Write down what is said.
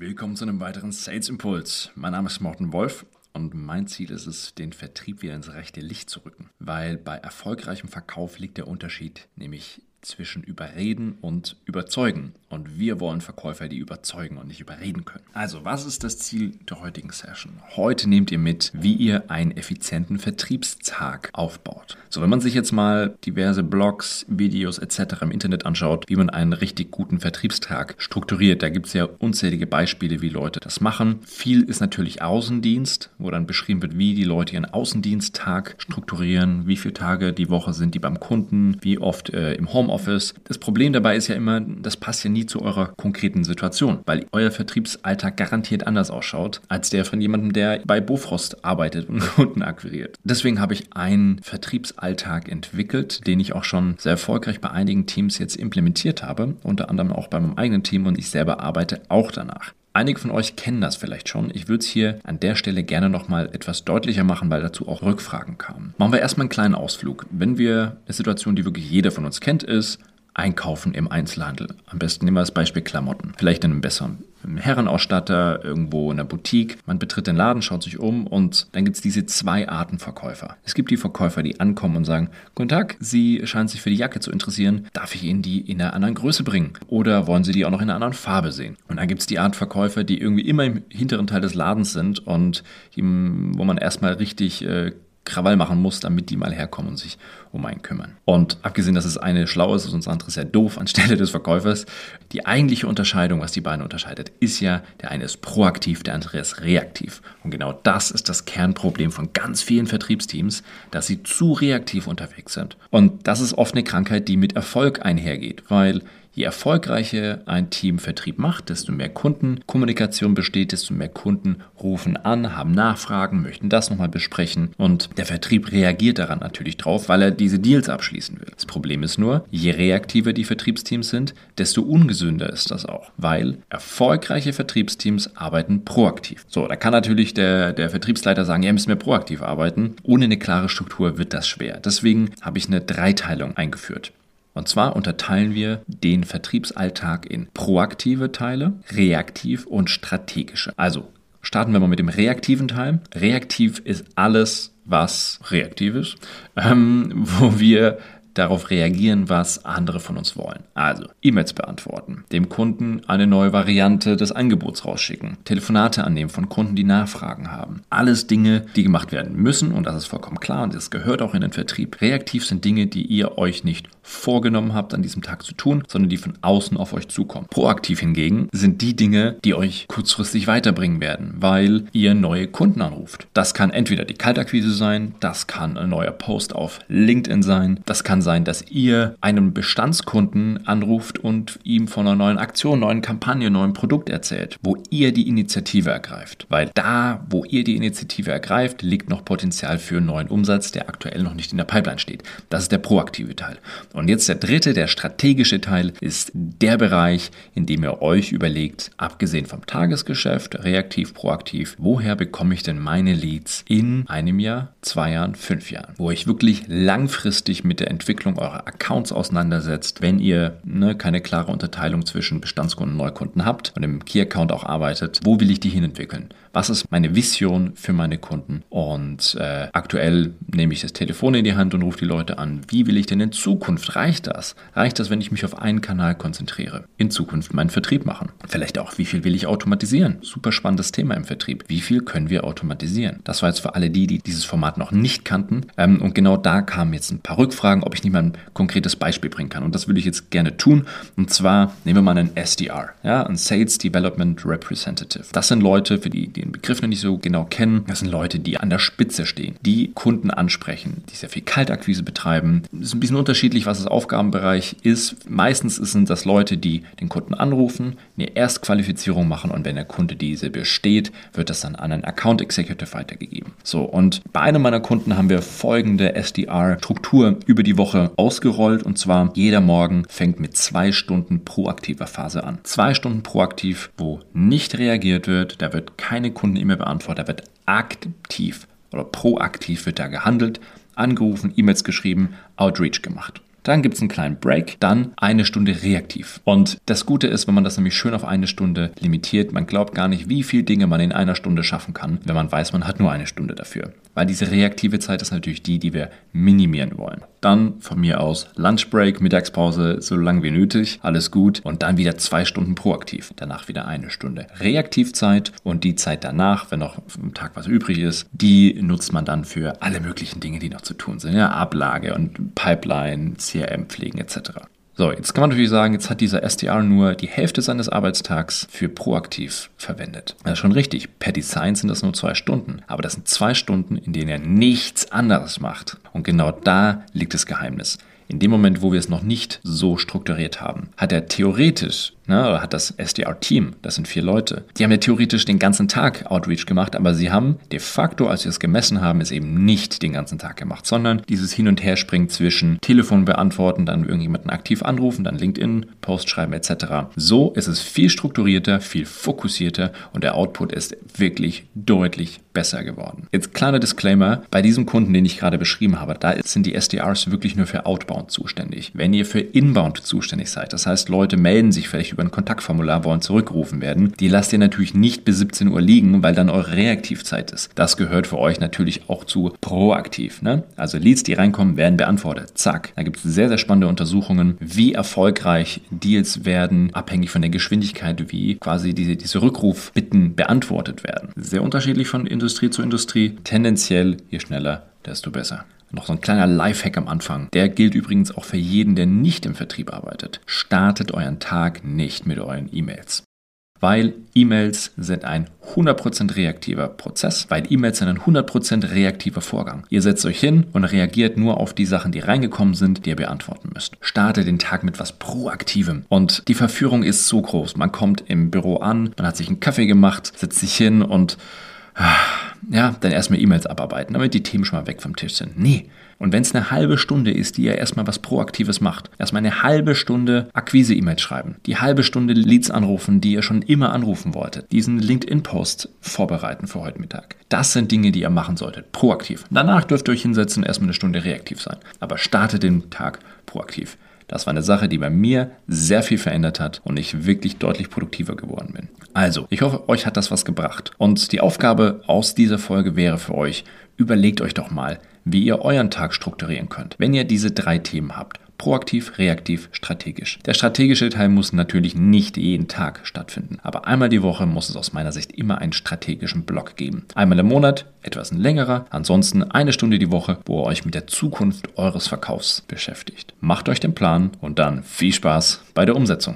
Willkommen zu einem weiteren Sales Impuls. Mein Name ist Morten Wolf und mein Ziel ist es, den Vertrieb wieder ins rechte Licht zu rücken. Weil bei erfolgreichem Verkauf liegt der Unterschied nämlich zwischen überreden und überzeugen. Und wir wollen Verkäufer, die überzeugen und nicht überreden können. Also, was ist das Ziel der heutigen Session? Heute nehmt ihr mit, wie ihr einen effizienten Vertriebstag aufbaut. So, wenn man sich jetzt mal diverse Blogs, Videos etc. im Internet anschaut, wie man einen richtig guten Vertriebstag strukturiert, da gibt es ja unzählige Beispiele, wie Leute das machen. Viel ist natürlich Außendienst, wo dann beschrieben wird, wie die Leute ihren Außendiensttag strukturieren, wie viele Tage die Woche sind die beim Kunden, wie oft äh, im Homeoffice. Das Problem dabei ist ja immer, das passt ja nie zu eurer konkreten Situation, weil euer Vertriebsalltag garantiert anders ausschaut als der von jemandem, der bei Bofrost arbeitet und Kunden akquiriert. Deswegen habe ich einen Vertriebsalltag Alltag entwickelt, den ich auch schon sehr erfolgreich bei einigen Teams jetzt implementiert habe, unter anderem auch bei meinem eigenen Team und ich selber arbeite auch danach. Einige von euch kennen das vielleicht schon. Ich würde es hier an der Stelle gerne nochmal etwas deutlicher machen, weil dazu auch Rückfragen kamen. Machen wir erstmal einen kleinen Ausflug. Wenn wir eine Situation, die wirklich jeder von uns kennt, ist, einkaufen im Einzelhandel. Am besten nehmen wir das Beispiel Klamotten. Vielleicht in einem besseren Herrenausstatter, irgendwo in der Boutique. Man betritt den Laden, schaut sich um und dann gibt es diese zwei Arten Verkäufer. Es gibt die Verkäufer, die ankommen und sagen, Guten Tag, Sie scheinen sich für die Jacke zu interessieren. Darf ich Ihnen die in einer anderen Größe bringen? Oder wollen Sie die auch noch in einer anderen Farbe sehen? Und dann gibt es die Art Verkäufer, die irgendwie immer im hinteren Teil des Ladens sind und wo man erstmal richtig äh, Krawall machen muss, damit die mal herkommen und sich um einen kümmern. Und abgesehen, dass es eine schlau ist und das andere ja doof anstelle des Verkäufers, die eigentliche Unterscheidung, was die beiden unterscheidet, ist ja, der eine ist proaktiv, der andere ist reaktiv. Und genau das ist das Kernproblem von ganz vielen Vertriebsteams, dass sie zu reaktiv unterwegs sind. Und das ist oft eine Krankheit, die mit Erfolg einhergeht, weil Je erfolgreicher ein Team Vertrieb macht, desto mehr Kundenkommunikation besteht, desto mehr Kunden rufen an, haben Nachfragen, möchten das nochmal besprechen und der Vertrieb reagiert daran natürlich drauf, weil er diese Deals abschließen will. Das Problem ist nur, je reaktiver die Vertriebsteams sind, desto ungesünder ist das auch, weil erfolgreiche Vertriebsteams arbeiten proaktiv. So, da kann natürlich der, der Vertriebsleiter sagen, ja, müssen wir proaktiv arbeiten. Ohne eine klare Struktur wird das schwer. Deswegen habe ich eine Dreiteilung eingeführt. Und zwar unterteilen wir den Vertriebsalltag in proaktive Teile, reaktiv und strategische. Also starten wir mal mit dem reaktiven Teil. Reaktiv ist alles, was reaktiv ist, ähm, wo wir darauf reagieren, was andere von uns wollen. Also E-Mails beantworten, dem Kunden eine neue Variante des Angebots rausschicken, Telefonate annehmen von Kunden, die Nachfragen haben. Alles Dinge, die gemacht werden müssen und das ist vollkommen klar und das gehört auch in den Vertrieb. Reaktiv sind Dinge, die ihr euch nicht vorgenommen habt, an diesem Tag zu tun, sondern die von außen auf euch zukommen. Proaktiv hingegen sind die Dinge, die euch kurzfristig weiterbringen werden, weil ihr neue Kunden anruft. Das kann entweder die Kaltakquise sein, das kann ein neuer Post auf LinkedIn sein, das kann sein, dass ihr einen Bestandskunden anruft und ihm von einer neuen Aktion, neuen Kampagne, neuen Produkt erzählt, wo ihr die Initiative ergreift. Weil da, wo ihr die Initiative ergreift, liegt noch Potenzial für neuen Umsatz, der aktuell noch nicht in der Pipeline steht. Das ist der proaktive Teil. Und jetzt der dritte, der strategische Teil, ist der Bereich, in dem ihr euch überlegt, abgesehen vom Tagesgeschäft, reaktiv, proaktiv, woher bekomme ich denn meine Leads in einem Jahr, zwei Jahren, fünf Jahren? Wo ich wirklich langfristig mit der Entwicklung eurer Accounts auseinandersetzt, wenn ihr ne, keine klare Unterteilung zwischen Bestandskunden und Neukunden habt und im Key-Account auch arbeitet, wo will ich die hinentwickeln? Was ist meine Vision für meine Kunden? Und äh, aktuell nehme ich das Telefon in die Hand und rufe die Leute an. Wie will ich denn in Zukunft? Reicht das? Reicht das, wenn ich mich auf einen Kanal konzentriere? In Zukunft meinen Vertrieb machen? Vielleicht auch, wie viel will ich automatisieren? Super spannendes Thema im Vertrieb. Wie viel können wir automatisieren? Das war jetzt für alle die, die dieses Format noch nicht kannten. Ähm, und genau da kamen jetzt ein paar Rückfragen, ob ich nicht mal ein konkretes Beispiel bringen kann. Und das würde ich jetzt gerne tun. Und zwar nehmen wir mal einen SDR, ja, ein Sales Development Representative. Das sind Leute, für die, die den Begriff noch nicht so genau kennen, das sind Leute, die an der Spitze stehen, die Kunden ansprechen, die sehr viel Kaltakquise betreiben. Es ist ein bisschen unterschiedlich, was das Aufgabenbereich ist. Meistens sind das Leute, die den Kunden anrufen, eine Erstqualifizierung machen und wenn der Kunde diese besteht, wird das dann an einen Account Executive weitergegeben. So, und bei einem meiner Kunden haben wir folgende SDR-Struktur über die Woche ausgerollt und zwar jeder Morgen fängt mit zwei Stunden proaktiver Phase an. Zwei Stunden proaktiv, wo nicht reagiert wird, da wird keine keine Kunden-E-Mail beantwortet, da wird aktiv oder proaktiv wird da gehandelt, angerufen, E-Mails geschrieben, Outreach gemacht. Dann gibt es einen kleinen Break, dann eine Stunde reaktiv. Und das Gute ist, wenn man das nämlich schön auf eine Stunde limitiert, man glaubt gar nicht, wie viele Dinge man in einer Stunde schaffen kann, wenn man weiß, man hat nur eine Stunde dafür. Weil diese reaktive Zeit ist natürlich die, die wir minimieren wollen. Dann von mir aus Lunchbreak, Mittagspause, so lang wie nötig, alles gut. Und dann wieder zwei Stunden proaktiv. Danach wieder eine Stunde Reaktivzeit und die Zeit danach, wenn noch am Tag was übrig ist, die nutzt man dann für alle möglichen Dinge, die noch zu tun sind. Ja, Ablage und Pipeline, CRM pflegen etc. So, jetzt kann man natürlich sagen, jetzt hat dieser SDR nur die Hälfte seines Arbeitstags für proaktiv verwendet. Das ist schon richtig. Per Design sind das nur zwei Stunden. Aber das sind zwei Stunden, in denen er nichts anderes macht. Und genau da liegt das Geheimnis. In dem Moment, wo wir es noch nicht so strukturiert haben, hat er theoretisch ne, hat das SDR-Team, das sind vier Leute, die haben ja theoretisch den ganzen Tag Outreach gemacht, aber sie haben de facto, als sie es gemessen haben, es eben nicht den ganzen Tag gemacht, sondern dieses Hin- und Herspringen zwischen Telefon beantworten, dann irgendjemanden aktiv anrufen, dann LinkedIn, Post schreiben etc. So ist es viel strukturierter, viel fokussierter und der Output ist wirklich deutlich besser geworden. Jetzt kleiner Disclaimer, bei diesem Kunden, den ich gerade beschrieben habe, da sind die SDRs wirklich nur für Outbound zuständig. Wenn ihr für Inbound zuständig seid, das heißt Leute melden sich vielleicht über über ein Kontaktformular wollen zurückgerufen werden, die lasst ihr natürlich nicht bis 17 Uhr liegen, weil dann eure Reaktivzeit ist. Das gehört für euch natürlich auch zu proaktiv. Ne? Also Leads, die reinkommen, werden beantwortet. Zack. Da gibt es sehr, sehr spannende Untersuchungen, wie erfolgreich Deals werden, abhängig von der Geschwindigkeit, wie quasi diese, diese Rückrufbitten beantwortet werden. Sehr unterschiedlich von Industrie zu Industrie. Tendenziell, je schneller, desto besser. Noch so ein kleiner Lifehack am Anfang. Der gilt übrigens auch für jeden, der nicht im Vertrieb arbeitet. Startet euren Tag nicht mit euren E-Mails. Weil E-Mails sind ein 100% reaktiver Prozess, weil E-Mails sind ein 100% reaktiver Vorgang. Ihr setzt euch hin und reagiert nur auf die Sachen, die reingekommen sind, die ihr beantworten müsst. Startet den Tag mit was Proaktivem. Und die Verführung ist so groß. Man kommt im Büro an, man hat sich einen Kaffee gemacht, setzt sich hin und ja, dann erstmal E-Mails abarbeiten, damit die Themen schon mal weg vom Tisch sind. Nee. Und wenn es eine halbe Stunde ist, die ihr erstmal was Proaktives macht, erstmal eine halbe Stunde Akquise-E-Mails schreiben, die halbe Stunde Leads anrufen, die ihr schon immer anrufen wolltet, diesen LinkedIn-Post vorbereiten für heute Mittag. Das sind Dinge, die ihr machen solltet, proaktiv. Danach dürft ihr euch hinsetzen und erstmal eine Stunde reaktiv sein. Aber startet den Tag proaktiv. Das war eine Sache, die bei mir sehr viel verändert hat und ich wirklich deutlich produktiver geworden bin. Also, ich hoffe, euch hat das was gebracht. Und die Aufgabe aus dieser Folge wäre für euch, überlegt euch doch mal, wie ihr euren Tag strukturieren könnt, wenn ihr diese drei Themen habt. Proaktiv, reaktiv, strategisch. Der strategische Teil muss natürlich nicht jeden Tag stattfinden, aber einmal die Woche muss es aus meiner Sicht immer einen strategischen Block geben. Einmal im Monat, etwas ein längerer, ansonsten eine Stunde die Woche, wo ihr euch mit der Zukunft eures Verkaufs beschäftigt. Macht euch den Plan und dann viel Spaß bei der Umsetzung.